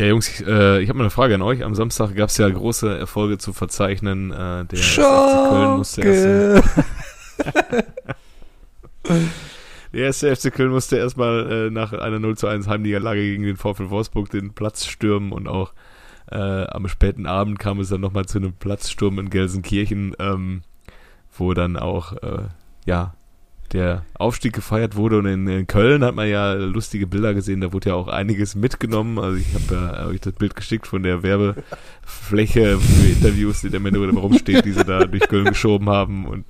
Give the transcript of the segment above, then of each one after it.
Ja, Jungs, ich, äh, ich habe mal eine Frage an euch. Am Samstag gab es ja große Erfolge zu verzeichnen. Äh, der FC Köln musste erst. der erste FC Köln musste erstmal äh, nach einer 0 zu 1 Heimniederlage gegen den VfL Wolfsburg den Platz stürmen und auch äh, am späten Abend kam es dann nochmal zu einem Platzsturm in Gelsenkirchen, ähm, wo dann auch äh, ja der Aufstieg gefeiert wurde und in, in, Köln hat man ja lustige Bilder gesehen, da wurde ja auch einiges mitgenommen. Also ich habe ja euch das Bild geschickt von der Werbefläche für Interviews, die der Männer rumsteht, die sie da durch Köln geschoben haben und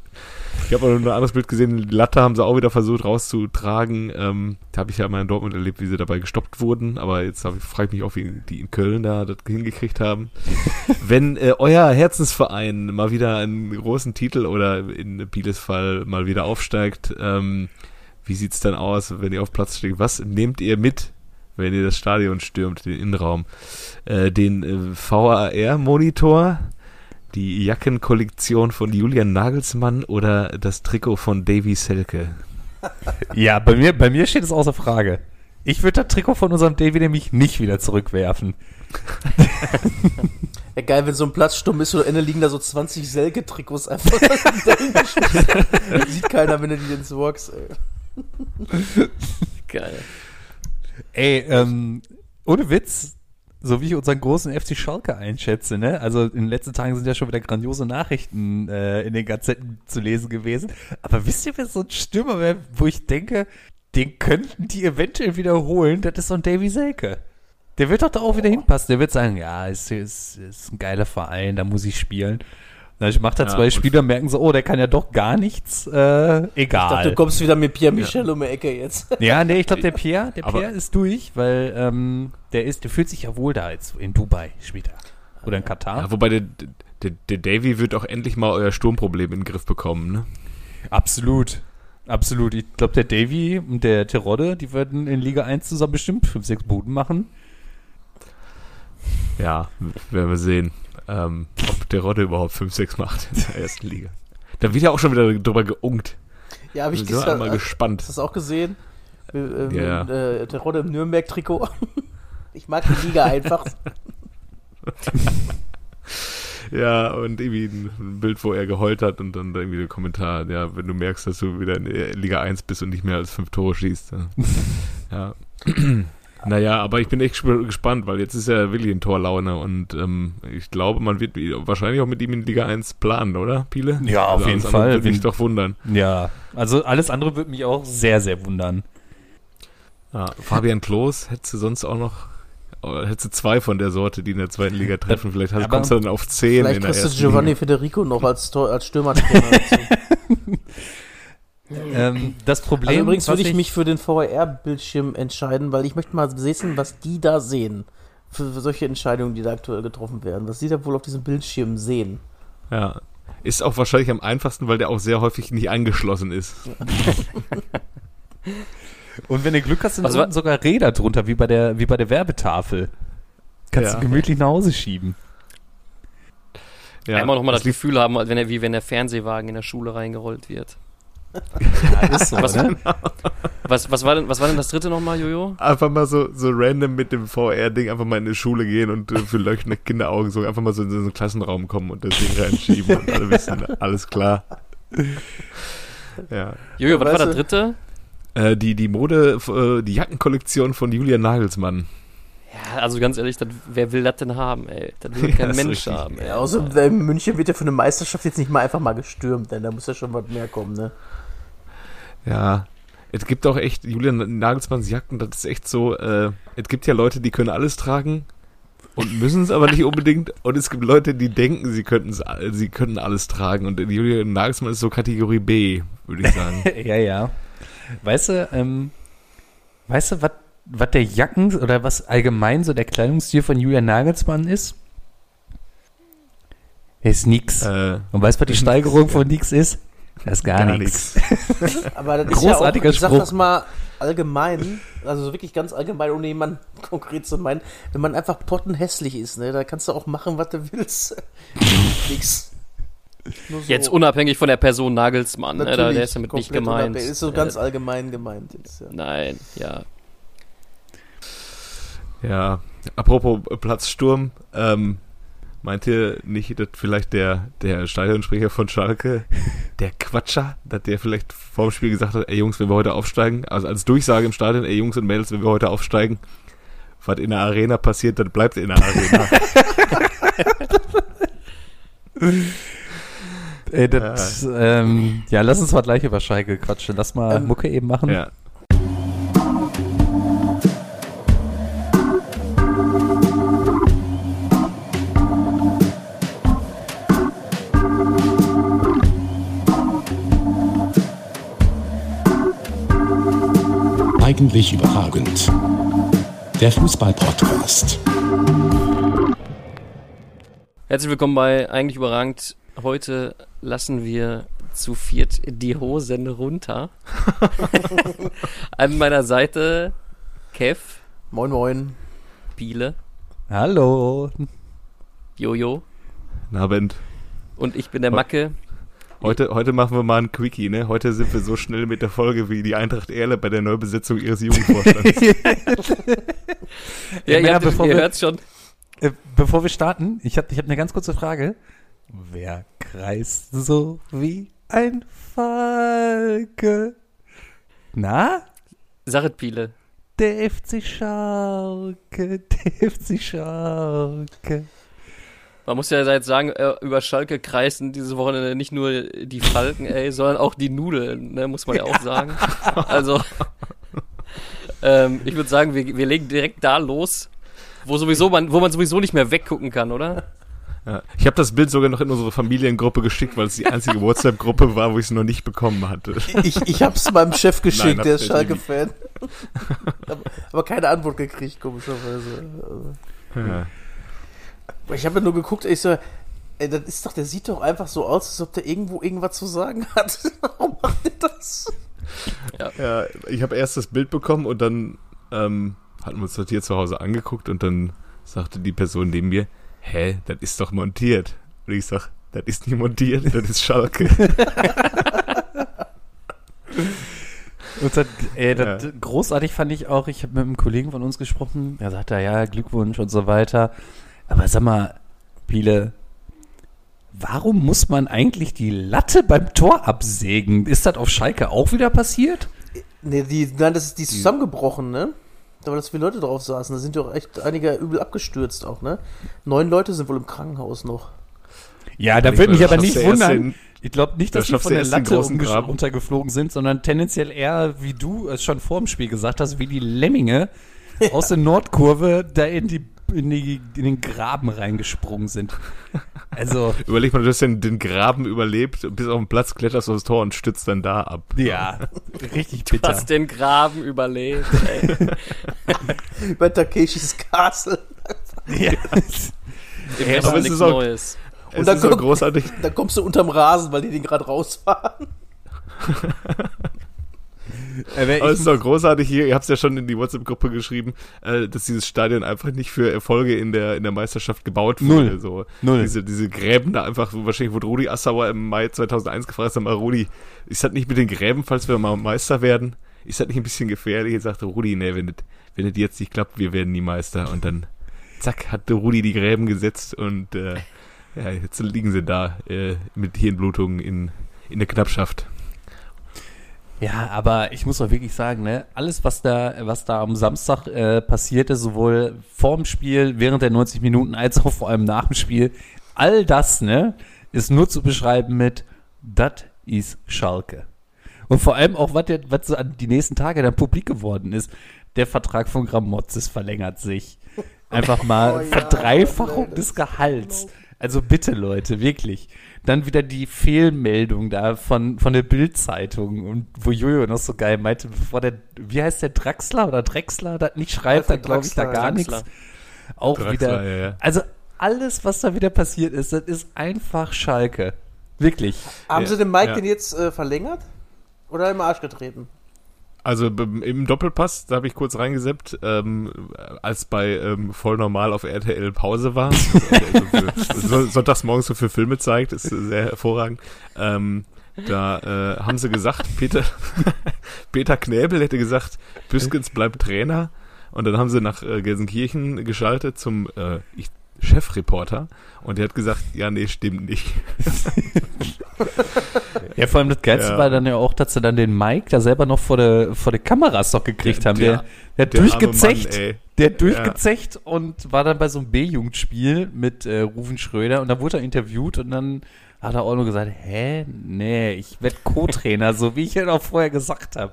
ich habe auch noch ein anderes Bild gesehen, die Latte haben sie auch wieder versucht rauszutragen. Ähm, da habe ich ja mal in Dortmund erlebt, wie sie dabei gestoppt wurden. Aber jetzt frage ich mich auch, wie die in Köln da das hingekriegt haben. Wenn äh, euer Herzensverein mal wieder einen großen Titel oder in Pieles Fall mal wieder aufsteigt, ähm, wie sieht's dann aus, wenn ihr auf Platz steht? Was nehmt ihr mit, wenn ihr das Stadion stürmt, den Innenraum? Äh, den äh, VAR-Monitor? Die Jackenkollektion von Julian Nagelsmann oder das Trikot von Davy Selke? Ja, bei mir, bei mir steht es außer Frage. Ich würde das Trikot von unserem Davy nämlich nicht wieder zurückwerfen. Ja, geil, wenn so ein Platz stumm ist, oder Ende liegen da so 20 Selke-Trikots einfach. Sieht keiner, wenn du die ins Works, ey. Geil. Ey, ähm, ohne Witz, so wie ich unseren großen FC Schalke einschätze, ne? Also in den letzten Tagen sind ja schon wieder grandiose Nachrichten äh, in den Gazetten zu lesen gewesen. Aber wisst ihr, wer so ein Stürmer wäre, wo ich denke, den könnten die eventuell wiederholen? Das ist so ein Davy Selke. Der wird doch da auch wieder hinpassen. Der wird sagen, ja, ist, ist, ist ein geiler Verein, da muss ich spielen. Dann macht er ja, zwei Spieler, merken so, oh, der kann ja doch gar nichts. Äh, egal. Ich dachte, du kommst wieder mit Pierre Michel ja. um die Ecke jetzt. Ja, nee, ich glaube, der Pierre, der Pierre ist durch, weil ähm, der ist, der fühlt sich ja wohl da jetzt in Dubai später. Oder in Katar. Ja, wobei der, der, der Davy wird auch endlich mal euer Sturmproblem in den Griff bekommen, ne? Absolut. Absolut. Ich glaube, der Davy und der Terodde, die werden in Liga 1 zusammen bestimmt 5, 6 Buden machen. Ja, werden wir sehen ähm, ob der Rotte überhaupt 5-6 macht in der ersten Liga. Da wird ja auch schon wieder drüber geungt. Ja, habe ich so mal äh, gespannt. Hast du das auch gesehen? Ähm, ja. Äh, der Rotte im Nürnberg-Trikot. ich mag die Liga einfach. ja, und irgendwie ein Bild, wo er geheult hat und dann irgendwie der Kommentar, ja, wenn du merkst, dass du wieder in Liga 1 bist und nicht mehr als fünf Tore schießt. Ja. ja. Naja, aber ich bin echt gespannt, weil jetzt ist er wirklich in Torlaune und ähm, ich glaube, man wird wahrscheinlich auch mit ihm in Liga 1 planen, oder, Piele? Ja, auf also jeden Fall. Würde mich doch wundern. Ja, also alles andere würde mich auch sehr, sehr wundern. Ja, Fabian Klos hättest du sonst auch noch, hättest du zwei von der Sorte, die in der zweiten Liga treffen. Vielleicht hast, kommst du dann auf zehn. Vielleicht kriegst du Giovanni Liga. Federico noch als, als Stürmertrainer dazu. Ähm, das Problem. Also übrigens würde ich, mich für den VR-Bildschirm entscheiden, weil ich möchte mal sehen, was die da sehen. Für, für, solche Entscheidungen, die da aktuell getroffen werden. Was sie da wohl auf diesem Bildschirm sehen. Ja. Ist auch wahrscheinlich am einfachsten, weil der auch sehr häufig nicht angeschlossen ist. Und wenn du Glück hast, sind also, sogar Räder drunter, wie bei der, wie bei der Werbetafel. Kannst ja. du gemütlich nach Hause schieben. Ja, Einmal nochmal das Gefühl haben, wenn er, wie wenn der Fernsehwagen in der Schule reingerollt wird. Ja, ist so, was, ne? was, was, war denn, was war denn das dritte nochmal, Jojo? Einfach mal so, so random mit dem VR-Ding einfach mal in die Schule gehen und äh, für leuchtende Kinderaugen so einfach mal so in so einen Klassenraum kommen und das Ding reinschieben und alle wissen, alles klar. Ja. Jojo, was war das dritte? Äh, die, die Mode, äh, die Jackenkollektion von Julian Nagelsmann. Ja, also ganz ehrlich, das, wer will das denn haben, ey? Das will kein ja, Mensch haben. Ey. Ja, außer also, in München wird ja für eine Meisterschaft jetzt nicht mal einfach mal gestürmt, denn da muss ja schon was mehr kommen, ne? Ja, es gibt auch echt Julian Nagelsmanns Jacken, das ist echt so, äh, es gibt ja Leute, die können alles tragen und müssen es aber nicht unbedingt und es gibt Leute, die denken, sie könnten sie könnten alles tragen und Julian Nagelsmann ist so Kategorie B, würde ich sagen. ja, ja. Weißt du, ähm, weißt du, was was der Jacken oder was allgemein so der Kleidungsstil von Julian Nagelsmann ist? Ist nix. Äh, Und weißt du, was die Steigerung von nix ist? Das ist gar, gar nichts. Aber das Großartiger ist ja auch, ich sag das mal allgemein, also wirklich ganz allgemein, ohne jemanden konkret zu meinen, wenn man einfach pottenhässlich ist, ne, da kannst du auch machen, was du willst. nix. So. Jetzt unabhängig von der Person Nagelsmann, ne, der ist damit nicht gemeint. Ist so ganz allgemein gemeint jetzt, ja. Nein, ja. Ja, apropos Platzsturm, ähm, meint ihr nicht, dass vielleicht der, der Stadionsprecher von Schalke, der Quatscher, dass der vielleicht vor dem Spiel gesagt hat, ey Jungs, wenn wir heute aufsteigen, also als Durchsage im Stadion, ey Jungs und Mädels, wenn wir heute aufsteigen, was in der Arena passiert, dann bleibt in der Arena. Ey, das, ja. Ähm, ja, lass uns mal gleich über Schalke quatschen. Lass mal ähm, Mucke eben machen. Ja. Eigentlich überragend. Der Fußball-Podcast. Herzlich willkommen bei Eigentlich überragend. Heute lassen wir zu viert die Hosen runter. An meiner Seite Kev. Moin, moin. Biele. Hallo. Jojo. Abend. Und ich bin der Macke. Heute, heute machen wir mal ein Quickie, ne? Heute sind wir so schnell mit der Folge wie die Eintracht Erle bei der Neubesetzung ihres Jugendvorstands. ja, ihr, habt, bevor ihr hört's schon. Äh, bevor wir starten, ich habe ich hab eine ganz kurze Frage. Wer kreist so wie ein Falke? Na? Sachet Piele. Der FC Schalke, der FC Schalke. Man muss ja jetzt sagen, äh, über Schalke kreisen diese Woche nicht nur die Falken, ey, sondern auch die Nudeln, ne, muss man ja auch sagen. Also, ähm, ich würde sagen, wir, wir legen direkt da los, wo sowieso man, wo man sowieso nicht mehr weggucken kann, oder? Ja, ich habe das Bild sogar noch in unsere Familiengruppe geschickt, weil es die einzige WhatsApp-Gruppe war, wo ich es noch nicht bekommen hatte. Ich, ich habe es meinem Chef geschickt, Nein, der ist Schalke-Fan. aber keine Antwort gekriegt, komischerweise. Ja. Ich habe ja nur geguckt, ich so, ey, das ist doch, der sieht doch einfach so aus, als ob der irgendwo irgendwas zu sagen hat. Warum macht der das? Ja, ja ich habe erst das Bild bekommen und dann ähm, hatten wir uns das hier zu Hause angeguckt und dann sagte die Person neben mir, hä, das ist doch montiert. Und ich sag, das ist nicht montiert, das ist Schalke. Und das, ey, das ja. großartig fand ich auch, ich habe mit einem Kollegen von uns gesprochen, der sagte, ja, Glückwunsch und so weiter. Aber sag mal, Biele, warum muss man eigentlich die Latte beim Tor absägen? Ist das auf Schalke auch wieder passiert? Nee, die, nein, das ist die ist zusammengebrochen, ne? Da war das viele Leute drauf saßen. Da sind ja auch echt einige übel abgestürzt auch, ne? Neun Leute sind wohl im Krankenhaus noch. Ja, da würde mich aber nicht wundern. Ich glaube nicht, dass die von der Latte runtergeflogen sind, sondern tendenziell eher, wie du es schon vor dem Spiel gesagt hast, wie die Lemminge ja. aus der Nordkurve da in die in, die, in den Graben reingesprungen sind. Also. Überleg mal, du hast den, den Graben überlebt, bis auf den Platz kletterst du aufs Tor und stützt dann da ab. Ja, richtig bitter. Du hast den Graben überlebt, ey. Bei Takeshis Castle. ja. ja aber es ist auch, Neues. Und dann, komm, großartig. dann kommst du unterm Rasen, weil die den gerade rausfahren. Äh, Aber es ist doch großartig hier, ihr habt es ja schon in die WhatsApp-Gruppe geschrieben, äh, dass dieses Stadion einfach nicht für Erfolge in der, in der Meisterschaft gebaut wurde. Null. So. Null. Diese, diese Gräben da einfach, wahrscheinlich wurde Rudi Assauer im Mai 2001 gefragt, sag mal, Rudi, ist das nicht mit den Gräben, falls wir mal Meister werden? Ist das nicht ein bisschen gefährlich? Ich sagte Rudi, nee, wenn das, wenn das jetzt nicht klappt, wir werden nie Meister. Und dann, zack, hatte Rudi die Gräben gesetzt und äh, ja, jetzt liegen sie da äh, mit Hirnblutungen in, in der Knappschaft. Ja, aber ich muss auch wirklich sagen, ne, alles, was da, was da am Samstag äh, passierte, sowohl vorm Spiel, während der 90 Minuten, als auch vor allem nach dem Spiel, all das, ne, ist nur zu beschreiben mit, das ist Schalke. Und vor allem auch, was, der, was so an die nächsten Tage dann publik geworden ist. Der Vertrag von Gramotzes verlängert sich. Einfach mal oh, ja, Verdreifachung des Gehalts. Also bitte, Leute, wirklich. Dann wieder die Fehlmeldung da von, von der Bildzeitung und wo Jojo noch so geil meinte, bevor der, wie heißt der Draxler oder Drexler das nicht schreibt, dann glaube ich da gar nichts. Auch Draxler, wieder. Ja, ja. Also alles, was da wieder passiert ist, das ist einfach Schalke. Wirklich. Haben ja, sie den Mike denn jetzt äh, verlängert? Oder im Arsch getreten? Also im Doppelpass, da habe ich kurz reingeseppt, ähm, als bei ähm, voll normal auf RTL Pause war. so, sonntags morgens so für Filme zeigt, ist sehr hervorragend. Ähm, da äh, haben sie gesagt, Peter, Peter Knäbel hätte gesagt, Büskens bleibt Trainer. Und dann haben sie nach äh, Gelsenkirchen geschaltet zum äh, ich, Chefreporter und der hat gesagt, ja, nee, stimmt nicht. ja, vor allem das Geilste ja. war dann ja auch, dass sie dann den Mike da selber noch vor der, vor der Kameras noch gekriegt der, haben. Der, der, der durchgezecht, Mann, der durchgezecht ja. und war dann bei so einem B-Jugendspiel mit äh, Rufen Schröder und dann wurde er interviewt und dann hat er auch nur gesagt, hä? Nee, ich werde Co-Trainer, so wie ich ja auch vorher gesagt habe.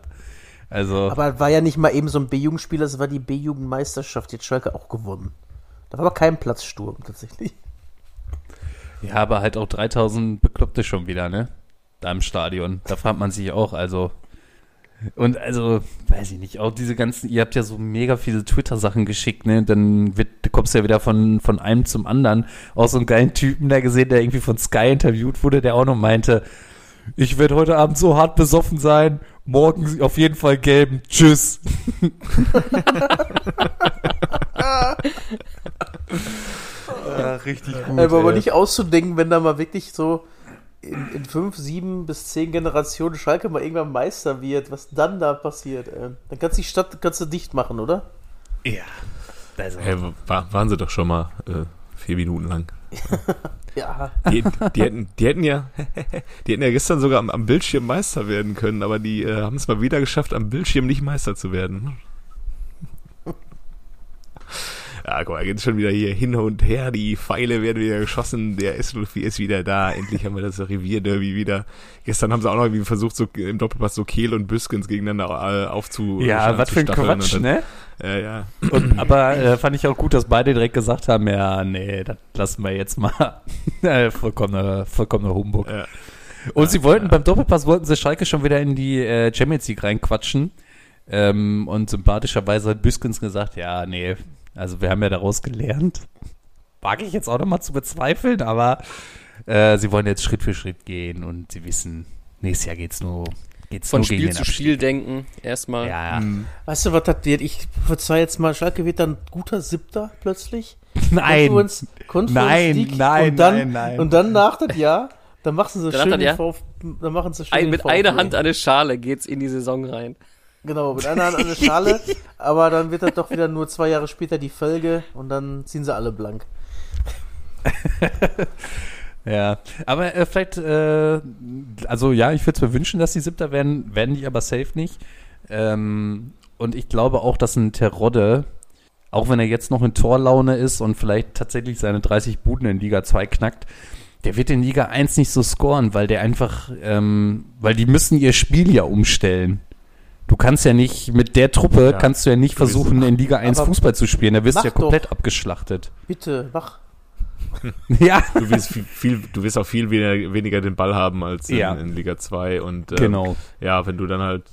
Also. Aber war ja nicht mal eben so ein B-Jugendspieler, es war die B-Jugendmeisterschaft, jetzt Schalke auch gewonnen. Da war aber kein Platzsturm tatsächlich. Ja, aber halt auch 3000 Bekloppte schon wieder, ne? Da im Stadion. Da fragt man sich auch, also. Und also, weiß ich nicht, auch diese ganzen, ihr habt ja so mega viele Twitter-Sachen geschickt, ne? Dann wird, kommst du ja wieder von, von einem zum anderen. Auch so einen geilen Typen da gesehen, der irgendwie von Sky interviewt wurde, der auch noch meinte, ich werde heute Abend so hart besoffen sein, morgen auf jeden Fall gelben. Tschüss. ja, richtig gut. Aber, aber nicht auszudenken, wenn da mal wirklich so in, in fünf, sieben bis zehn Generationen Schalke mal irgendwann Meister wird, was dann da passiert. Ey. Dann kannst du die Stadt kannst du dicht machen, oder? Ja. Also. Hey, war, waren sie doch schon mal äh, vier Minuten lang. ja. Die, die, hätten, die hätten ja, die hätten ja gestern sogar am, am Bildschirm Meister werden können, aber die äh, haben es mal wieder geschafft, am Bildschirm nicht Meister zu werden. Ja, guck mal, geht schon wieder hier hin und her, die Pfeile werden wieder geschossen, der S04 ist wieder da, endlich haben wir das Revierderby wieder. Gestern haben sie auch noch irgendwie versucht, so im Doppelpass so Kehl und Büskens gegeneinander äh, aufzu Ja, was für ein Quatsch, dann, ne? Ja, ja. Und, aber äh, fand ich auch gut, dass beide direkt gesagt haben, ja, nee, das lassen wir jetzt mal. vollkommener, vollkommener Humbug. Ja. Und ja, sie wollten, ja. beim Doppelpass wollten sie Schalke schon wieder in die äh, Champions League reinquatschen. Ähm, und sympathischerweise hat Büskens gesagt, ja, nee, also wir haben ja daraus gelernt. Wage ich jetzt auch nochmal zu bezweifeln, aber äh, sie wollen jetzt Schritt für Schritt gehen und sie wissen, nächstes Jahr geht's nur geht's Von nur Spiel zu Spiel denken, erstmal. Ja, ja. Mhm. Weißt du, was das wird? Ich verzeih jetzt mal, Schalke wird dann guter Siebter plötzlich. Nein. Conference, Conference nein, League nein, und dann, nein, nein. Und dann nach das Jahr, dann machen sie dann schön, ja? VfB, dann machen sie schön Ein, Mit einer Hand an der Schale geht's in die Saison rein. Genau, mit einer Hand an der Schale, aber dann wird das doch wieder nur zwei Jahre später die Felge und dann ziehen sie alle blank. ja, aber äh, vielleicht, äh, also ja, ich würde es mir wünschen, dass die Siebter werden, werden die aber safe nicht. Ähm, und ich glaube auch, dass ein Terodde, auch wenn er jetzt noch in Torlaune ist und vielleicht tatsächlich seine 30 Buden in Liga 2 knackt, der wird in Liga 1 nicht so scoren, weil der einfach, ähm, weil die müssen ihr Spiel ja umstellen. Du kannst ja nicht, mit der Truppe ja. kannst du ja nicht versuchen, in Liga 1 Aber Fußball zu spielen. Da wirst du ja komplett doch. abgeschlachtet. Bitte, mach. ja. Du wirst, viel, viel, du wirst auch viel weniger, weniger den Ball haben als in, ja. in Liga 2. Und, ähm, genau. Ja, wenn du dann halt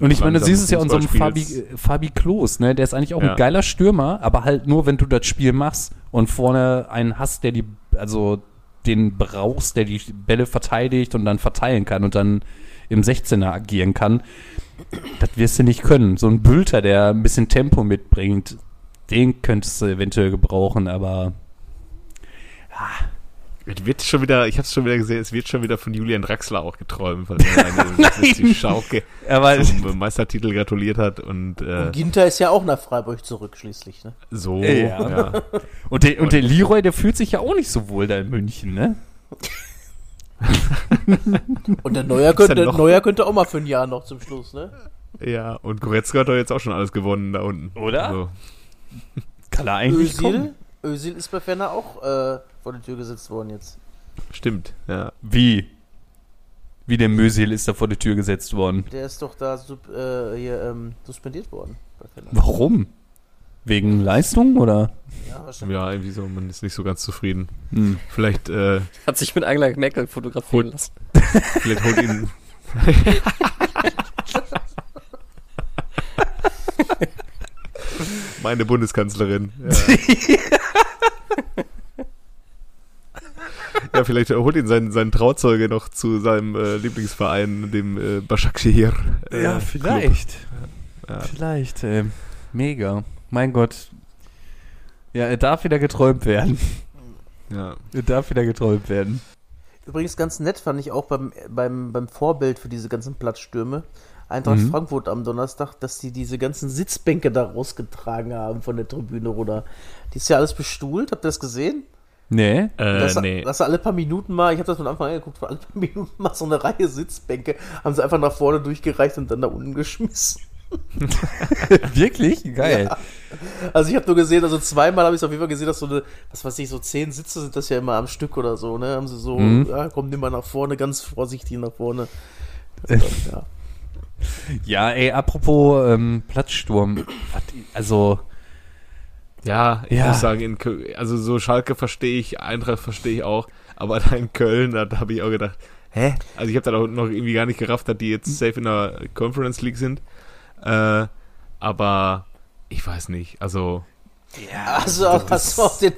und ich meine, du siehst es ja einem Fabi, Fabi Klos, ne? Der ist eigentlich auch ja. ein geiler Stürmer, aber halt nur, wenn du das Spiel machst und vorne einen hast, der die, also den brauchst, der die Bälle verteidigt und dann verteilen kann und dann im 16er agieren kann. Das wirst du nicht können. So ein Bülter, der ein bisschen Tempo mitbringt, den könntest du eventuell gebrauchen, aber ja. Es wird schon wieder, ich habe es schon wieder gesehen, es wird schon wieder von Julian Draxler auch geträumt, weil er eine die Schauke zum Meistertitel gratuliert hat und, äh, und Ginter ist ja auch nach Freiburg zurück schließlich, ne? So, ja. ja. Und, der, und der Leroy, der fühlt sich ja auch nicht so wohl da in München, ne? und der Neuer könnte, der Neuer könnte auch mal für ein Jahr noch zum Schluss, ne? Ja, und Goretzka hat doch jetzt auch schon alles gewonnen da unten. Oder? Also. Kann er eigentlich Özil, kommen? Özil ist bei Ferner auch äh, vor der Tür gesetzt worden jetzt. Stimmt, ja. Wie? Wie der Mösil ist da vor der Tür gesetzt worden? Der ist doch da sub, äh, hier, ähm, suspendiert worden. Warum? Wegen Leistung oder? Ja, ja, irgendwie so, man ist nicht so ganz zufrieden. Hm. Vielleicht äh, hat sich mit Angela Merkel fotografieren lassen. Vielleicht holt ihn. Meine Bundeskanzlerin. Ja. ja, vielleicht holt ihn seinen, seinen Trauzeuge noch zu seinem äh, Lieblingsverein, dem äh, Başakşehir. Äh, ja, vielleicht. Ja. Vielleicht. Äh, mega. Mein Gott. Ja, er darf wieder geträumt werden. Ja. Er darf wieder geträumt werden. Übrigens ganz nett fand ich auch beim, beim, beim Vorbild für diese ganzen Platzstürme, Eintracht mhm. Frankfurt am Donnerstag, dass die diese ganzen Sitzbänke da rausgetragen haben von der Tribüne runter. Die ist ja alles bestuhlt, habt ihr das gesehen? Nee. Äh, dass, nee. dass alle paar Minuten mal, ich habe das von Anfang an geguckt, alle paar Minuten mal so eine Reihe Sitzbänke haben sie einfach nach vorne durchgereicht und dann da unten geschmissen. Wirklich? Geil. Ja. Also ich habe nur gesehen, also zweimal habe ich es auf jeden Fall gesehen, dass so eine, was weiß ich, so zehn Sitze sind das ja immer am Stück oder so, ne? Haben sie so, mhm. ja, komm, nimm mal nach vorne, ganz vorsichtig nach vorne. Dann, ja. ja, ey, apropos ähm, Platzsturm, also ja, ich ja. muss sagen, in, also so Schalke verstehe ich, Eintracht verstehe ich auch, aber da in Köln, da, da habe ich auch gedacht, hä? Also ich habe da noch irgendwie gar nicht gerafft, dass die jetzt safe in der Conference League sind. Äh, aber ich weiß nicht, also. Ja, also du auch den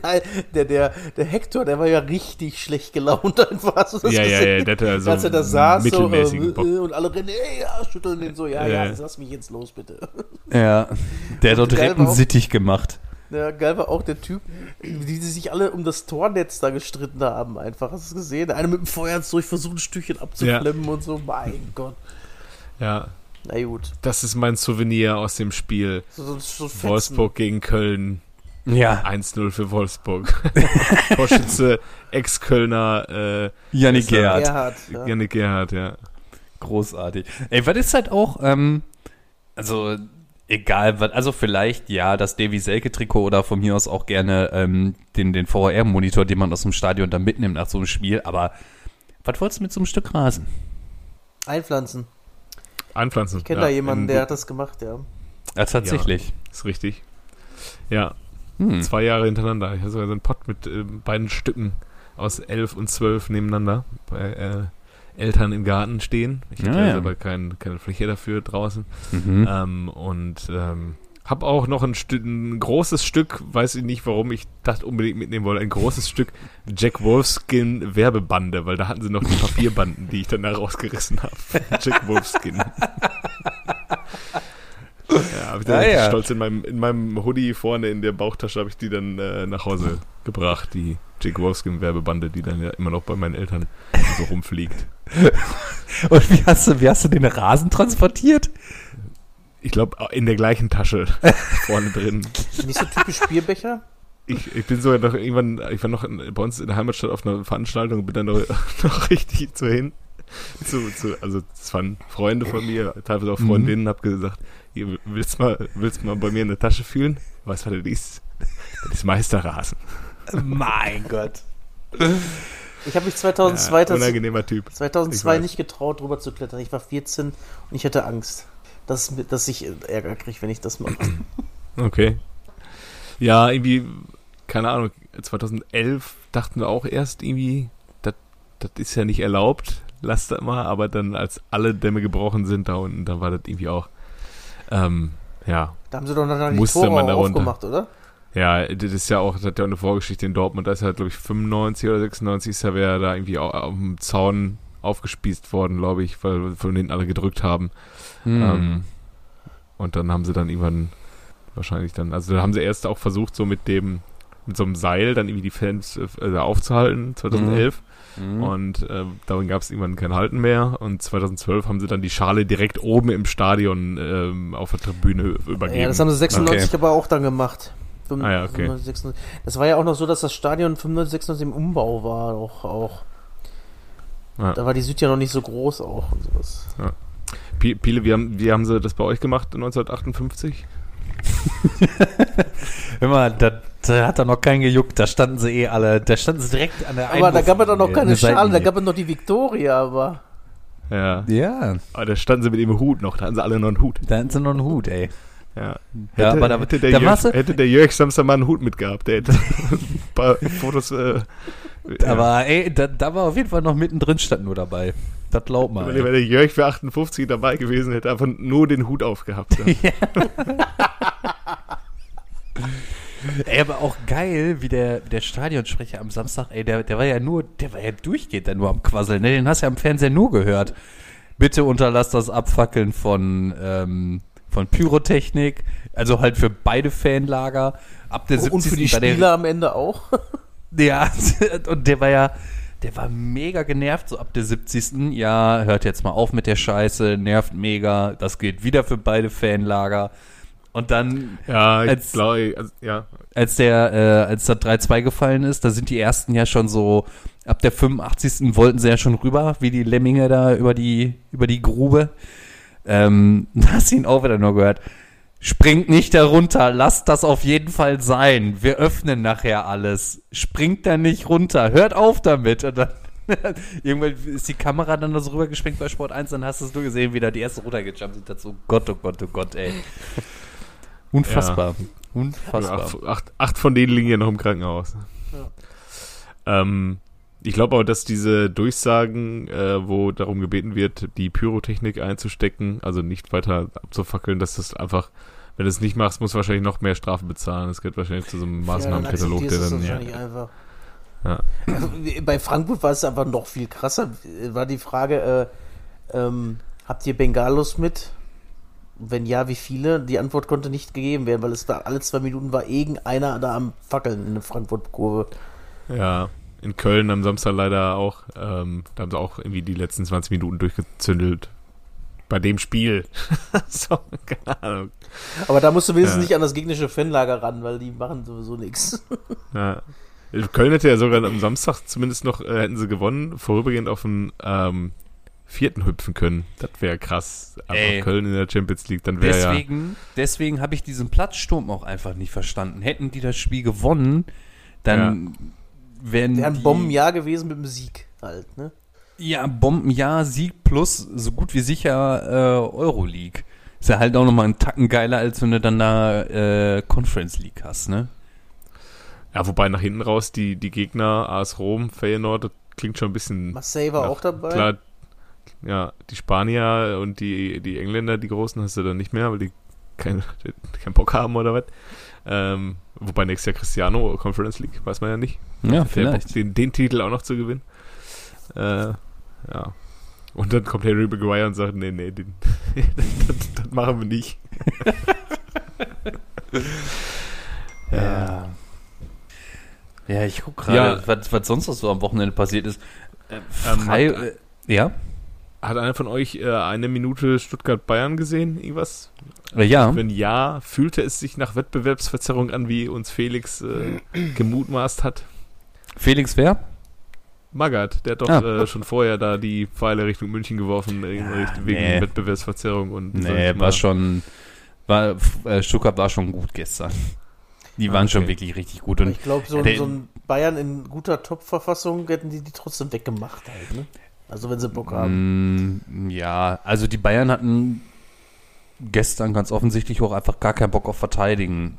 der, der, der Hector, der war ja richtig schlecht gelaunt einfach. Hast du das ja, gesehen? ja, ja, der hatte also Als er da saß so, äh, und alle rennen, ey, ja, schütteln den so, ja, ja, ja lass mich jetzt los, bitte. Ja, der hat doch direkt einen Sittig gemacht. Ja, geil war auch der Typ, die, sich alle um das Tornetz da gestritten haben, einfach. Hast du es gesehen? Der eine mit dem Feuerzeug versucht, ein Stückchen abzuklemmen ja. und so. Mein Gott. Ja, na gut. Das ist mein Souvenir aus dem Spiel. So, so, so Wolfsburg gegen Köln. Ja. 1-0 für Wolfsburg. Torschütze, Ex-Kölner äh, Janik Gerhardt. Gerhard, ja. Janik Gerhardt, ja. Großartig. Ey, was ist halt auch, ähm, also egal, was, also vielleicht ja, das Davy Selke-Trikot oder von mir aus auch gerne ähm, den, den VR-Monitor, den man aus dem Stadion dann mitnimmt nach so einem Spiel, aber was wolltest du mit so einem Stück Rasen? Einpflanzen. Anpflanzen. Ich kenne ja, da jemanden, der hat das gemacht, ja. Ja, tatsächlich. Ja, ist richtig. Ja. Hm. Zwei Jahre hintereinander. Ich habe sogar so einen Pott mit äh, beiden Stücken aus elf und zwölf nebeneinander bei äh, Eltern im Garten stehen. Ich hatte ja, ja. aber kein, keine Fläche dafür draußen. Mhm. Ähm, und ähm, hab auch noch ein, ein großes Stück, weiß ich nicht, warum ich das unbedingt mitnehmen wollte, ein großes Stück Jack Wolfskin Werbebande, weil da hatten sie noch die Papierbanden, die ich dann da rausgerissen habe. Jack Wolfskin. ja, hab ich dann ah, ja. stolz in meinem, in meinem Hoodie vorne in der Bauchtasche habe ich die dann äh, nach Hause gebracht, die Jack Wolfskin Werbebande, die dann ja immer noch bei meinen Eltern so rumfliegt. Und wie hast du, wie hast du den Rasen transportiert? Ich glaube, in der gleichen Tasche vorne drin. Nicht so typisch Bierbecher? Ich, ich bin sogar noch irgendwann, ich war noch in, bei uns in der Heimatstadt auf einer Veranstaltung und bin dann noch, noch richtig zu hin. Zu, zu, also es waren Freunde von mir, teilweise auch Freundinnen, mhm. hab gesagt, hier, willst mal, willst mal bei mir in der Tasche fühlen? Weißt du, was das ist? Das ist Meisterrasen. mein Gott. Ich habe mich 2002, ja, unangenehmer Typ. 2002 nicht getraut, drüber zu klettern. Ich war 14 und ich hatte Angst dass, dass ich Ärger kriege, wenn ich das mache. Okay. Ja, irgendwie, keine Ahnung, 2011 dachten wir auch erst irgendwie, das ist ja nicht erlaubt, lass das mal, aber dann als alle Dämme gebrochen sind da unten, dann war das irgendwie auch, ähm, ja. Da haben sie doch noch nicht musste Tore man aufgemacht, oder? Ja, das ist ja auch, das hat ja auch eine Vorgeschichte in Dortmund, da ist ja, glaube ich, 95 oder 96 ist ja wer da irgendwie auch auf dem Zaun aufgespießt worden, glaube ich, weil von denen alle gedrückt haben. Hm. Ähm, und dann haben sie dann irgendwann wahrscheinlich dann, also da haben sie erst auch versucht, so mit dem, mit so einem Seil dann irgendwie die Fans äh, aufzuhalten, 2011. Mhm. Und äh, darin gab es irgendwann kein Halten mehr. Und 2012 haben sie dann die Schale direkt oben im Stadion ähm, auf der Tribüne übergeben. Ja, das haben sie 96 okay. aber auch dann gemacht. 95, ah ja, okay. 96. Das war ja auch noch so, dass das Stadion 95, 96 im Umbau war. Auch, auch. Ja. Da war die Süd ja noch nicht so groß auch und sowas. Ja. Piele, wie haben, wie haben sie das bei euch gemacht 1958? Hör mal, da, da, hat er noch keinen gejuckt, da standen sie eh alle, da standen sie direkt an der Aber da gab es doch noch keine Schale, da gab es noch die Victoria, aber. Ja. Ja. Aber da standen sie mit dem Hut noch, da hatten sie alle noch einen Hut. Da hatten sie noch einen Hut, ey. Ja. Hätte, ja, aber da, hätte, der da Jörg, hätte der Jörg Samster mal einen Hut mitgehabt, der hätte ein paar Fotos. Äh, aber ja. ey, da, da war auf jeden Fall noch mittendrin stand nur dabei. Das glaubt man. Wenn, wenn der Jörg für 58 dabei gewesen hätte, einfach nur den Hut aufgehabt. Ja. ey, aber auch geil, wie der, der Stadionsprecher am Samstag, ey, der, der war ja nur, der war ja durchgehend dann nur am Quasseln, ne? Den hast du ja am Fernseher nur gehört. Bitte unterlass das Abfackeln von, ähm, von Pyrotechnik, also halt für beide Fanlager. Ab der 70. Und für die Spieler am Ende auch. ja, und der war ja, der war mega genervt, so ab der 70. Ja, hört jetzt mal auf mit der Scheiße, nervt mega, das geht wieder für beide Fanlager. Und dann, Ja, ich Als- glaube, also, ja. als der, äh, als da 3-2 gefallen ist, da sind die ersten ja schon so, ab der 85. wollten sie ja schon rüber, wie die Lemminge da über die, über die Grube. Ähm, da hast du ihn auch wieder nur gehört. Springt nicht darunter, lasst das auf jeden Fall sein. Wir öffnen nachher alles. Springt da nicht runter, hört auf damit. Und dann irgendwann ist die Kamera dann da so rübergespringt bei Sport 1, dann hast du es nur gesehen, wie da die ersten runtergejumpt sind. Dazu, Gott, oh Gott, oh Gott, ey. Unfassbar. Unfassbar. Acht, acht, acht von denen liegen ja noch im Krankenhaus. Ähm, ich glaube auch, dass diese Durchsagen, äh, wo darum gebeten wird, die Pyrotechnik einzustecken, also nicht weiter abzufackeln, dass das einfach, wenn du es nicht machst, musst du wahrscheinlich noch mehr Strafe bezahlen. Es geht wahrscheinlich zu so einem Maßnahmenkatalog, Ja, der dann wahrscheinlich einfach. Ja. Also, bei Frankfurt war es einfach noch viel krasser. War die Frage, äh, ähm, habt ihr Bengalos mit? Wenn ja, wie viele? Die Antwort konnte nicht gegeben werden, weil es war alle zwei Minuten war irgendeiner da am Fackeln in der Frankfurt-Kurve. Ja, in Köln am Samstag leider auch. Ähm, da haben sie auch irgendwie die letzten 20 Minuten durchgezündelt. Bei dem Spiel. so, keine Ahnung. Aber da musst du wenigstens Ja. nicht an das gegnerische Fanlager ran, weil die machen sowieso nichts. Ja. Köln hätte ja sogar am Samstag zumindest noch, äh, hätten sie gewonnen, vorübergehend auf den ähm, vierten hüpfen können. Das wäre krass. Einfach Ey. Köln in der Champions League, dann wäre ja. Deswegen, deswegen habe ich diesen Platzsturm auch einfach nicht verstanden. Hätten die das Spiel gewonnen, dann wären Wäre ein Bombenjahr gewesen mit dem Sieg halt, ne? Ja, Bombenjahr, Sieg plus so gut wie sicher äh, Euroleague. Ist ja halt auch nochmal ein Tacken geiler, als wenn du dann da äh, Conference League hast, ne? Ja, wobei nach hinten raus die, die Gegner, AS Rom, Feyenoord, das klingt schon ein bisschen. Marseille war nach- auch dabei. Klar, ja, die Spanier und die, die Engländer, die Großen, hast du dann nicht mehr, weil die keinen keinen Bock haben oder was. Ähm, wobei nächstes Jahr Cristiano Conference League, weiß man ja nicht. Ja, Der Bock, den, den Titel auch noch zu gewinnen. Äh, ja. Und dann kommt Harry Maguire und sagt, nee, nee, den, das machen wir nicht. Ja. Ja, ich guck gerade, Ja. was, was sonst noch so am Wochenende passiert ist. Äh, Ähm, frei, hat- äh, ja? Hat einer von euch äh, eine Minute Stuttgart-Bayern gesehen? Irgendwas? Äh, ja. Wenn ja, fühlte es sich nach Wettbewerbsverzerrung an, wie uns Felix äh, gemutmaßt hat? Felix wer? Magath, der hat doch Ah. äh, schon vorher da die Pfeile Richtung München geworfen, äh, Ja, Richtung- wegen nee. Wettbewerbsverzerrung und Nee, war schon, war, äh, Stuttgart war schon gut gestern. Die waren schon okay. wirklich richtig gut. Und ich glaube, so, so ein Bayern in guter Top-Verfassung hätten die die trotzdem weggemacht halt, ne? Also wenn sie Bock haben. Mm, ja, also die Bayern hatten gestern ganz offensichtlich auch einfach gar keinen Bock auf Verteidigen.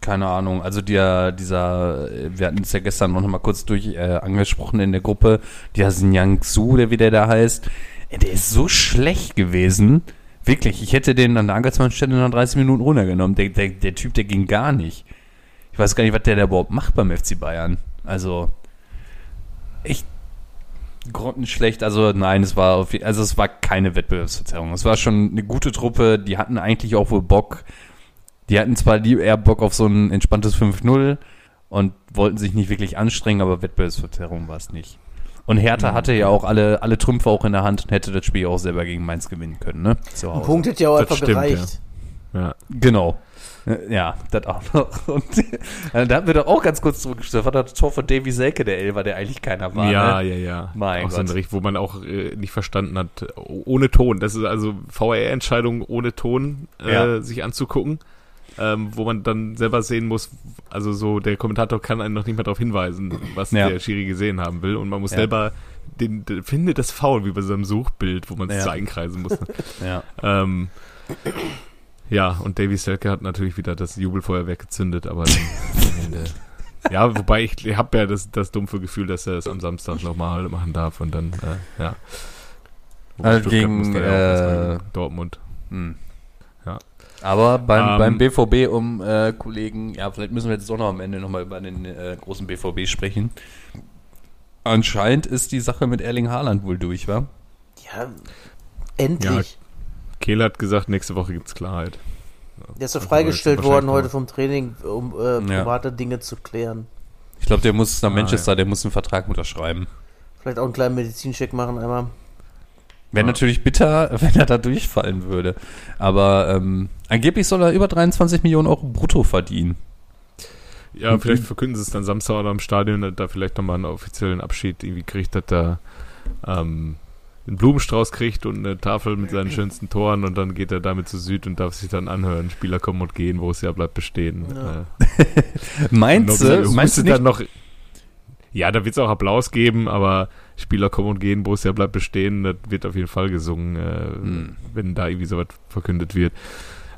Keine Ahnung. Also der, dieser, äh, wir hatten es ja gestern noch mal kurz durch äh, angesprochen in der Gruppe, dieser Yang Su, der wie der da heißt, ey, der ist so schlecht gewesen. Wirklich, ich hätte den an der Angelsmann-Stelle nach 30 Minuten runtergenommen. Der, der, der Typ, der ging gar nicht. Ich weiß gar nicht, was der da überhaupt macht beim FC Bayern. Also, echt grottenschlecht. Also nein, es war auf, also es war keine Wettbewerbsverzerrung. Es war schon eine gute Truppe. Die hatten eigentlich auch wohl Bock. Die hatten zwar eher Bock auf so ein entspanntes 5-0 und wollten sich nicht wirklich anstrengen, aber Wettbewerbsverzerrung war es nicht. Und Hertha hatte ja auch alle, alle Trümpfe auch in der Hand und hätte das Spiel auch selber gegen Mainz gewinnen können, ne? Zu Ein. Punkt hätte ja auch Das einfach stimmt, gereicht. Ja. Genau. Ja, das auch noch. Und äh, da haben wir doch auch ganz kurz zurückgestellt. Das war das Tor von Davy Selke, der Elfer, der eigentlich keiner war. ja, ne? ja, ja. Mein auch so ein Gott. Bericht, wo man auch äh, nicht verstanden hat, oh- ohne Ton. Das ist also VR-Entscheidung ohne Ton äh, Ja. sich anzugucken, ähm, wo man dann selber sehen muss, also so der Kommentator kann einen noch nicht mal darauf hinweisen, was Ja. der Schiri gesehen haben will und man muss Ja. selber den, den findet das Foul wie bei so einem Suchbild, wo man es Ja. so einkreisen muss. Ja. ähm, ja, und Davy Selke hat natürlich wieder das Jubelfeuerwerk gezündet, aber dann. Ja, wobei ich habe ja das, das dumpfe Gefühl, dass er es am Samstag nochmal machen darf und dann, äh, ja. Wobei Also Stuttgart gegen, muss da ja auch was äh. Dortmund. Hm. Ja. Aber beim, Ähm, beim BVB, um äh, Kollegen, ja, vielleicht müssen wir jetzt auch noch am Ende nochmal über den äh, großen BVB sprechen. Anscheinend ist die Sache mit Erling Haaland wohl durch, wa? Ja, endlich. Kehl hat gesagt, nächste Woche gibt's Klarheit. Der ist ja Also freigestellt worden heute vom Training, um äh, Ja. private Dinge zu klären. Ich glaube, der muss nach Ah, Manchester, der muss einen Vertrag unterschreiben. Vielleicht auch einen kleinen Medizincheck machen einmal. Wäre ja. natürlich bitter, wenn er da durchfallen würde. Aber ähm, angeblich soll er über 23 Millionen Euro brutto verdienen. Ja, vielleicht verkünden sie es dann Samstag oder im Stadion, da vielleicht nochmal einen offiziellen Abschied irgendwie kriegt, dass er ähm, einen Blumenstrauß kriegt und eine Tafel mit seinen schönsten Toren und dann geht er damit zu Süd und darf sich dann anhören, Spieler kommen und gehen, wo es ja bleibt bestehen. Ja. Äh, meinst du? Meinst du dann noch ja, da wird es auch Applaus geben, aber Spieler kommen und gehen, Borussia bleibt bestehen, das wird auf jeden Fall gesungen, äh, hm. wenn da irgendwie sowas verkündet wird.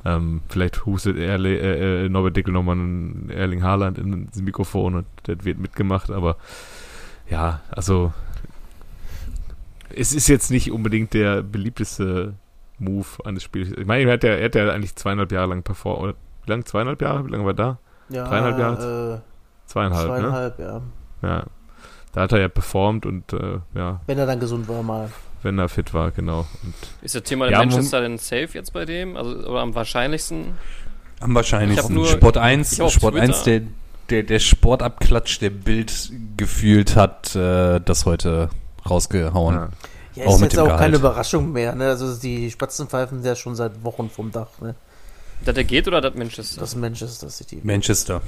Ähm, vielleicht hustet Erle, äh, äh, Norbert Dickel nochmal einen Erling Haaland ins Mikrofon und das wird mitgemacht, aber ja, also es ist jetzt nicht unbedingt der beliebteste Move eines Spiels. Ich meine, er hat ja, er hat ja eigentlich zweieinhalb Jahre lang performt, oder wie lange? Zweieinhalb Jahre? Wie lange war er da? Ja, Dreieinhalb Jahre? Äh, zweieinhalb, ne? zweieinhalb ne? ja. Ja. Da hat er ja performt und äh, ja. Wenn er dann gesund war mal. Wenn er fit war, genau. Und ist das Thema der ja, Manchester denn safe jetzt bei dem? Also oder am wahrscheinlichsten? Am wahrscheinlichsten. Nur, Sport 1, Sport 1, der, der, der Sportabklatsch, der Bild gefühlt hat, äh, das heute rausgehauen. Ja. Ja, auch ist jetzt auch Gehalt. keine Überraschung mehr. Ne? Also die Spatzenpfeifen sind ja schon seit Wochen vom Dach. Ne? Dass der geht oder das Manchester? Das Manchester City. Manchester.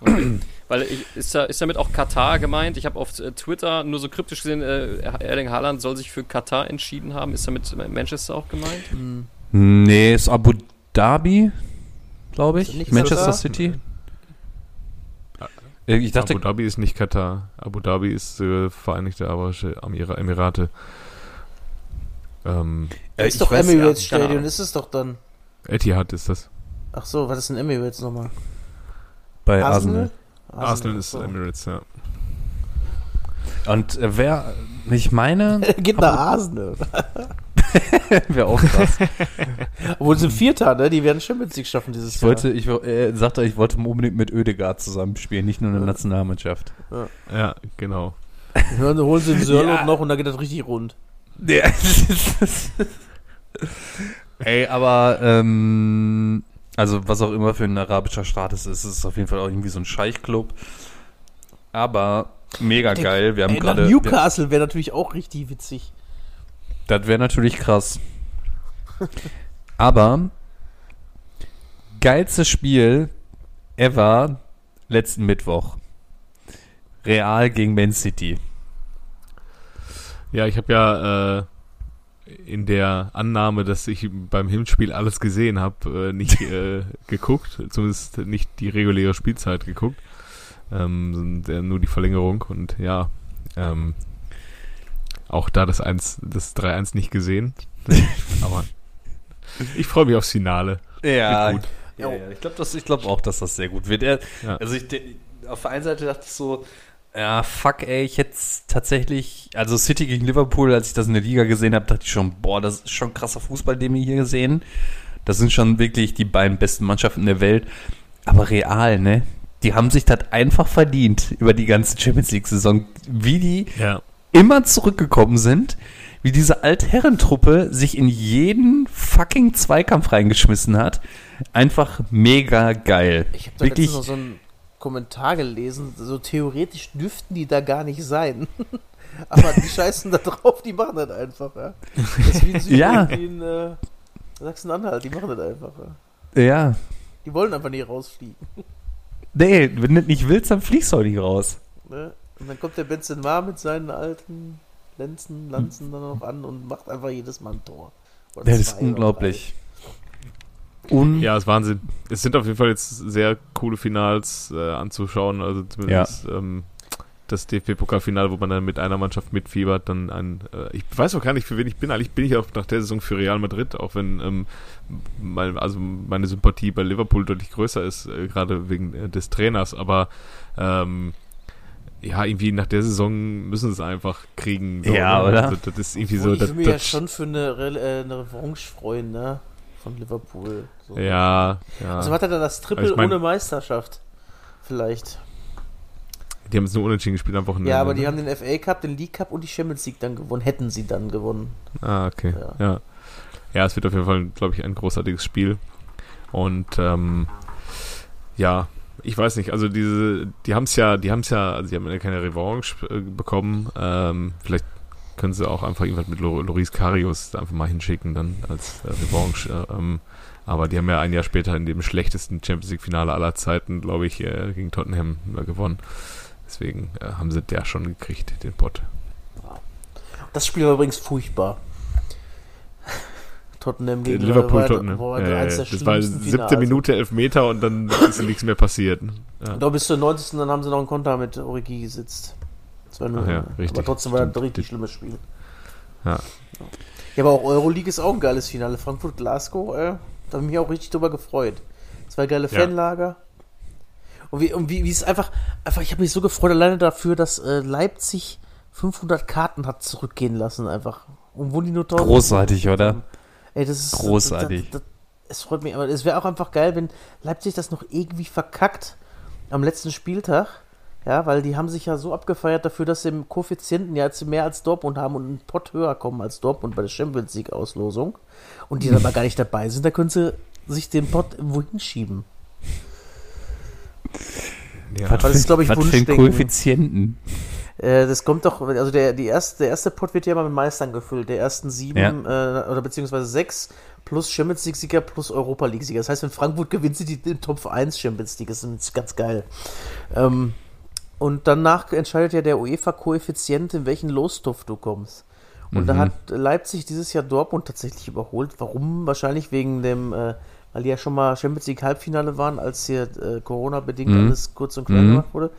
Okay. Weil ich, ist, da, ist damit auch Katar gemeint? Ich habe auf äh, Twitter nur so kryptisch gesehen, äh, Erling Haaland soll sich für Katar entschieden haben. Ist damit Manchester auch gemeint? Nee, ist Abu Dhabi, glaube ich. Manchester Katar? City. Äh, ich dachte, Abu Dhabi ist nicht Katar. Abu Dhabi ist äh, Vereinigte Arabische Emirate. Ähm, äh, ist doch Emirates Stadion, ist es doch dann. Etihad ist das. Ach so, was ist denn Emirates nochmal? Bei Arsenal. Arsenal, Arsenal ist. Emirates, ja. Und äh, wer, ich meine. Geht nach Arsenal. Wäre auch krass. Obwohl sie Vierter, ne? Die werden Champions League schaffen dieses ich wollte, Jahr. Ich äh, sagte, ich wollte unbedingt mit Ödegaard zusammenspielen, nicht nur in der Nationalmannschaft. Ja, ja genau. Dann holen sie den Sörlot ja. noch und dann geht das richtig rund. Ja. Ey, aber ähm, also was auch immer für ein arabischer Staat es ist, ist es auf jeden Fall auch irgendwie so ein Scheichclub. Aber mega geil. Wir haben gerade Newcastle wäre natürlich auch richtig witzig. Das wäre natürlich krass. Aber geilstes Spiel ever letzten Mittwoch. Real gegen Man City. Ja, ich habe ja äh, in der Annahme, dass ich beim Hinspiel alles gesehen habe, äh, nicht äh, geguckt, zumindest nicht die reguläre Spielzeit geguckt, ähm, nur die Verlängerung und ja, ähm, auch da das 1, das 3-1 nicht gesehen, aber ich freue mich aufs Finale. Ja, ja, ja, ich glaube glaub auch, dass das sehr gut wird. Er, ja. Also ich, auf der einen Seite dachte ich so, ja, fuck, ey, ich hätte tatsächlich, also City gegen Liverpool, als ich das in der Liga gesehen habe, dachte ich schon, boah, das ist schon krasser Fußball, den wir hier gesehen. Das sind schon wirklich die beiden besten Mannschaften der Welt. Aber real, ne? Die haben sich das einfach verdient über die ganze Champions League-Saison, wie die ja. immer zurückgekommen sind, wie diese Altherrentruppe sich in jeden fucking Zweikampf reingeschmissen hat. Einfach mega geil. Ich habe da wirklich noch so ein Kommentar gelesen, so theoretisch dürften die da gar nicht sein. Aber die scheißen da drauf, die machen das einfach, ja. Das ist wie in Süden, ja. wie in äh, Sachsen-Anhalt, die machen das einfach, ja. Ja. Die wollen einfach nicht rausfliegen. Nee, wenn du nicht willst, dann fliegst du auch nicht raus. Ne? Und dann kommt der Benzema mit seinen alten Lenzen, Lanzen dann noch an und macht einfach jedes Mal ein Tor. Oder das ist unglaublich. Un ja, es ist Wahnsinn. Es sind auf jeden Fall jetzt sehr coole Finals äh, anzuschauen. Also zumindest ja. ähm, das DFB-Pokalfinale, wo man dann mit einer Mannschaft mitfiebert, dann ein. Äh, ich weiß auch gar nicht, für wen ich bin. Eigentlich bin ich auch nach der Saison für Real Madrid, auch wenn ähm, mein, also meine Sympathie bei Liverpool deutlich größer ist, äh, gerade wegen äh, des Trainers. Aber ähm, ja, irgendwie nach der Saison müssen sie es einfach kriegen. So, ja, ne? oder? Also, das ist irgendwie so. Ich würde mich ja schon für eine, Re äh, eine Revanche freuen, ne? Von Liverpool. So. Ja, ja. Also hat er dann das Triple ich mein, ohne Meisterschaft? Vielleicht. Die haben es nur unentschieden gespielt am Wochenende. Ja, aber die ne? haben den FA Cup, den League Cup und die Champions League dann gewonnen. Hätten sie dann gewonnen. Ah, okay. Ja. Ja, ja es wird auf jeden Fall, glaube ich, ein großartiges Spiel. Und ähm, ja, ich weiß nicht, also diese, die haben es ja, die haben es ja, also die haben ja keine Revanche äh, bekommen. Ähm, vielleicht können sie auch einfach irgendwas mit Loris Karius einfach mal hinschicken, dann als äh, Revanche. Ähm, aber die haben ja ein Jahr später in dem schlechtesten Champions League-Finale aller Zeiten, glaube ich, äh, gegen Tottenham äh, gewonnen. Deswegen äh, haben sie der schon gekriegt, den Pott. Das Spiel war übrigens furchtbar. Tottenham gegen Liverpool. War, Tottenham. War ja, ja, das war siebte Minute, elf Meter und dann ist nichts mehr passiert. Ja. Da bis zur 90. dann haben sie noch einen Konter mit Origi gesetzt. Das ja, richtig, aber trotzdem war das ein richtig schlimmes Spiel. Ja. Ja, aber auch Euroleague ist auch ein geiles Finale. Frankfurt-Glasgow, äh, da habe ich mich auch richtig drüber gefreut. Zwei geile Fanlager. Und wie, und wie, wie es einfach, einfach, ich habe mich so gefreut alleine dafür, dass äh, Leipzig 500 Karten hat zurückgehen lassen, einfach. Und wo die nur Großartig, oder? Haben. Ey, das ist großartig. Das, das, es freut mich, aber es wäre auch einfach geil, wenn Leipzig das noch irgendwie verkackt am letzten Spieltag. Ja, weil die haben sich ja so abgefeiert dafür, dass sie im Koeffizienten ja jetzt mehr als Dortmund haben und einen Pott höher kommen als Dortmund bei der Champions League Auslosung. Und die dann aber gar nicht dabei sind, da können sie sich den Pott wohin schieben. Ja. Was das ist, glaube ich, was für Koeffizienten? Äh, das kommt doch, also der, die erste, der erste Pot wird ja immer mit Meistern gefüllt. Der ersten sieben ja. äh, oder beziehungsweise sechs plus Champions League-Sieger plus Europa League-Sieger. Das heißt, wenn Frankfurt gewinnt, sind die im Top 1 Champions League. Das ist ganz geil. Ähm, und danach entscheidet ja der UEFA-Koeffizient, in welchen Lostopf du kommst. Und mhm. da hat Leipzig dieses Jahr Dortmund tatsächlich überholt. Warum? Wahrscheinlich wegen dem, äh, weil die ja schon mal Champions League Halbfinale waren, als hier äh, Corona-bedingt mhm. alles kurz und klein mhm. gemacht wurde.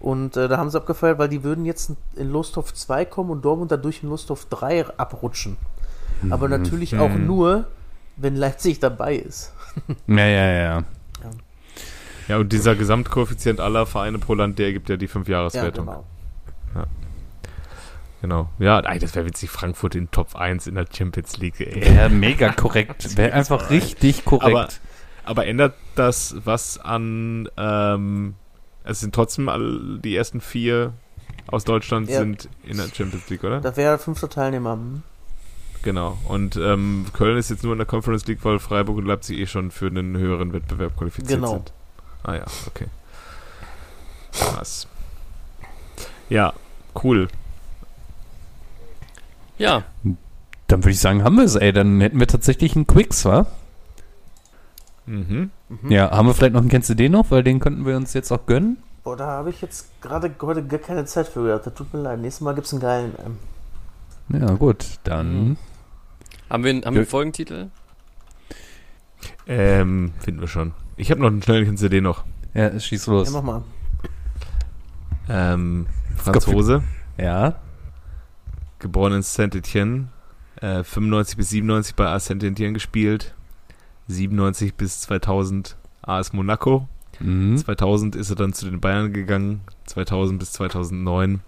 Und äh, da haben sie abgefeiert, weil die würden jetzt in Losthof 2 kommen und Dortmund dadurch in Losthof 3 abrutschen. Mhm. Aber natürlich mhm. auch nur, wenn Leipzig dabei ist. ja, ja, ja. Ja, und dieser Gesamtkoeffizient aller Vereine pro Land, der ergibt ja die Fünfjahreswertung. Ja, genau. Ja. Genau. Ja, ey, das wäre witzig, Frankfurt in Top 1 in der Champions League. Ey. Ja, mega korrekt. Wäre einfach richtig korrekt. Aber, aber, ändert das was an ähm, es sind trotzdem all, die ersten vier aus Deutschland ja. sind in der Champions League, oder? Da wäre fünfter Teilnehmer. Hm? Genau. Und ähm, Köln ist jetzt nur in der Conference League, weil Freiburg und Leipzig eh schon für einen höheren Wettbewerb qualifiziert genau. sind. Ah ja, okay. Krass. Ja, cool. Ja. Dann würde ich sagen, haben wir es, ey. Dann hätten wir tatsächlich einen Quicks, wa? Mhm. mhm. Ja, haben wir vielleicht noch einen Kennst du den noch? Weil den könnten wir uns jetzt auch gönnen. Boah, da habe ich jetzt gerade heute gar keine Zeit für gehabt. Das tut mir leid. Nächstes Mal gibt es einen geilen. Ähm. Ja, gut, dann. Mhm. Haben wir, haben wir einen Folgentitel? Ähm, finden wir schon. Ich habe noch einen schnellen CD noch. Ja, schieß los. Ja, mach mal. Ähm, Franzose. Ja. Geboren in Saint-Etienne. Äh, 95 bis 97 bei Saint-Etienne gespielt. 97 bis 2000 AS Monaco. Mhm. 2000 ist er dann zu den Bayern gegangen. 2000 bis 2009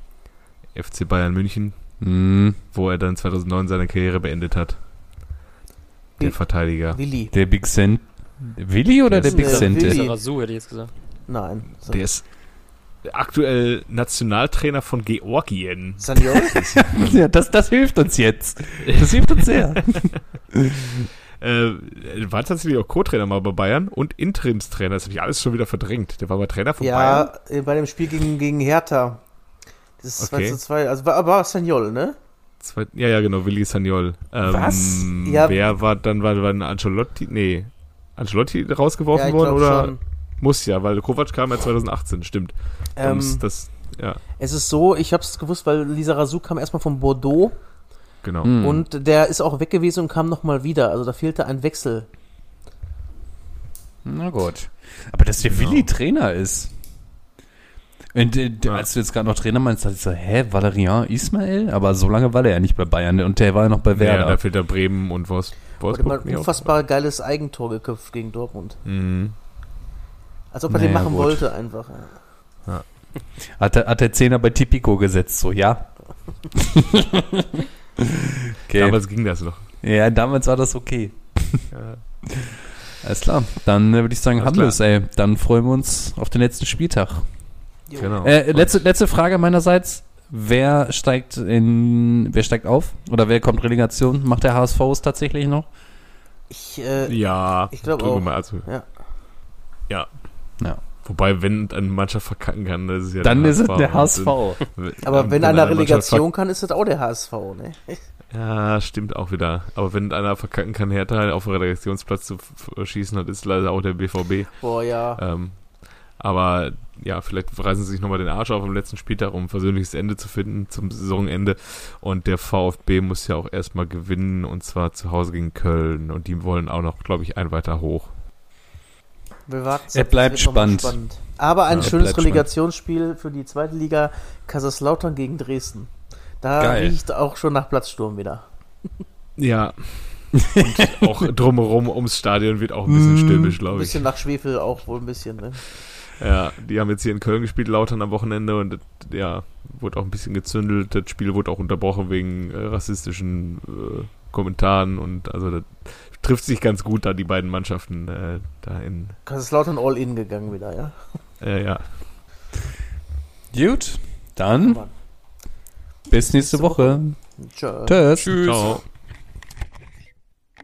FC Bayern München, mhm. wo er dann 2009 seine Karriere beendet hat. Der Verteidiger. Willi. Der Big Cent. Willi oder der, der Big Cent? Der Rasu, hätte ich jetzt gesagt. Nein. Der ist aktuell Nationaltrainer von Georgien. Saniol? ja, das, das hilft uns jetzt. Das hilft uns sehr. Äh, war tatsächlich auch Co-Trainer mal bei Bayern und Interimstrainer. Das habe ich alles schon wieder verdrängt. Der war mal Trainer von ja, Bayern. Ja, bei dem Spiel gegen, gegen Hertha. Das ist okay. 2 zu 2. Also war, war Saniol, ne? Zwei, ja, ja, genau, Willi Saniol. Ähm, Was? Ja, wer war dann, war, war Ancelotti? Nee. Ancelotti rausgeworfen ja, worden oder? Schon. Muss ja, weil Kovac kam ja 2018, stimmt. Ähm, das, ja. Es ist so, ich habe es gewusst, weil Lisa Razou kam erstmal von Bordeaux Genau. Mhm. Und der ist auch weg gewesen und kam nochmal wieder. Also da fehlte ein Wechsel. Na gut. Aber dass der genau. Willi Trainer ist. Und, äh, ja. als du jetzt gerade noch Trainer meinst, dachte ich so, hä, Valerian Ismail? Aber so lange war der ja nicht bei Bayern und der war ja noch bei Werder. Ja, da fehlt der Bremen und was. Wolfsburg. Ein unfassbar auch. geiles Eigentor geköpft gegen Dortmund. Mhm. Als ob er naja, den machen gut. wollte einfach. Ja. Hat, er, hat der Zehner bei Tipico gesetzt, so, ja. Okay. Damals ging das noch. Ja, damals war das okay. Ja. Alles klar. Dann äh, würde ich sagen, haben wir es, ey. Dann freuen wir uns auf den letzten Spieltag. Genau. Äh, letzte, letzte Frage meinerseits. Wer steigt in, wer steigt auf? Oder wer kommt Relegation? Macht der HSV es tatsächlich noch? Ich, äh, ja, ich glaube auch. Mal, also, ja. Ja. Ja. Wobei, wenn eine Mannschaft verkacken kann, das ist ja Dann der ist es der HSV. Aber wenn einer Relegation kann, ist das auch der HSV, ne? Ja, stimmt auch wieder. Aber wenn einer verkacken kann, Hertha auf den Relegationsplatz zu schießen, das ist leider auch der BVB. Boah, ja. Ähm, aber ja, vielleicht reißen sie sich nochmal den Arsch auf am letzten Spieltag, um ein versöhnliches Ende zu finden zum Saisonende. Und der VfB muss ja auch erstmal gewinnen und zwar zu Hause gegen Köln. Und die wollen auch noch, glaube ich, ein weiter hoch. Wir warten, er bleibt spannend. spannend. Aber ein ja, schönes Relegationsspiel spannend. für die zweite Liga Kaiserslautern gegen Dresden. Da Geil. riecht auch schon nach Platzsturm wieder. Ja. Und auch drumherum ums Stadion wird auch ein bisschen mm. stürmisch, glaube ich. Ein bisschen nach Schwefel auch wohl ein bisschen, ne? Ja, die haben jetzt hier in Köln gespielt, Lautern am Wochenende und ja, wurde auch ein bisschen gezündelt. Das Spiel wurde auch unterbrochen wegen äh, rassistischen äh, Kommentaren und also das trifft sich ganz gut da die beiden Mannschaften äh, da in. Kaiserslautern all in gegangen wieder, ja? Äh, ja. Gut, dann bis nächste Woche. Woche. Tschüss. Tschüss. Ciao.